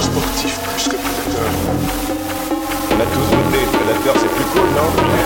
Sportif plus que prédateur. On a tous voté, Predator c'est plus cool, non?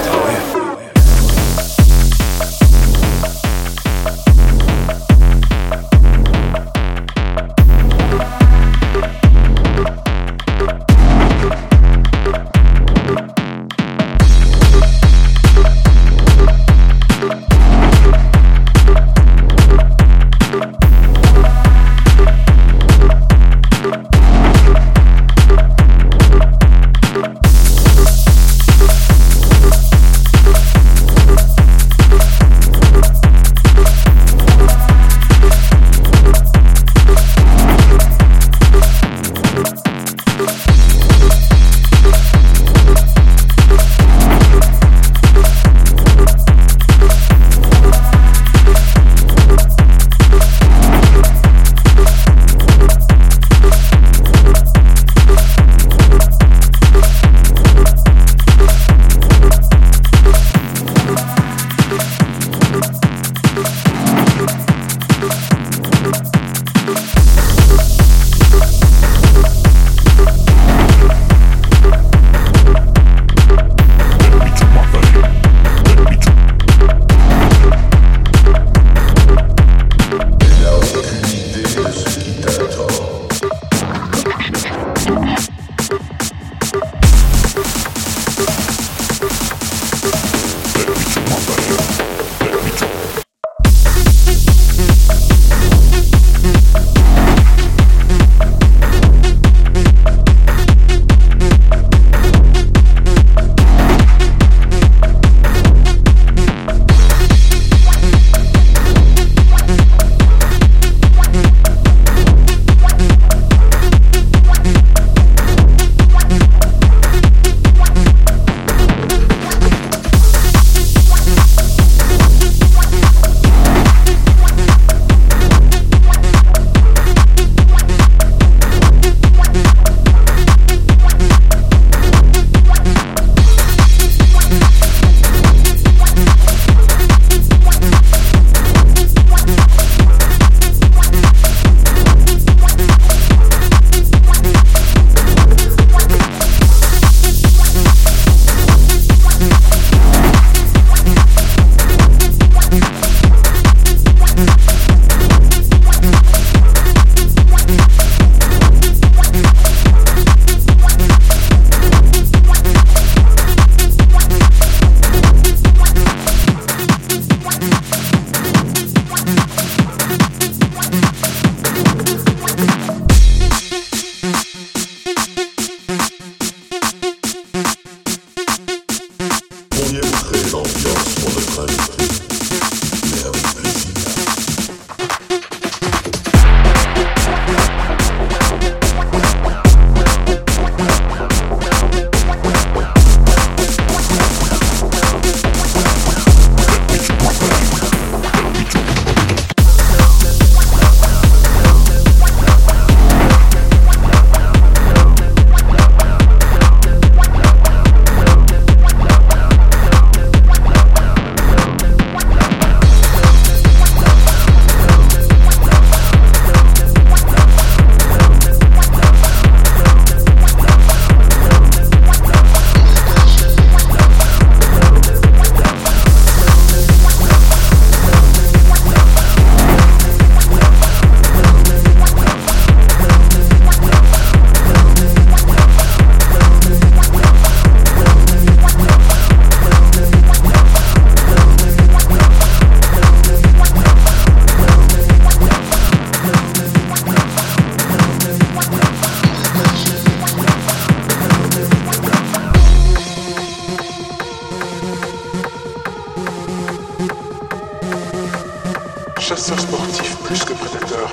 Sportif plus que prédateur.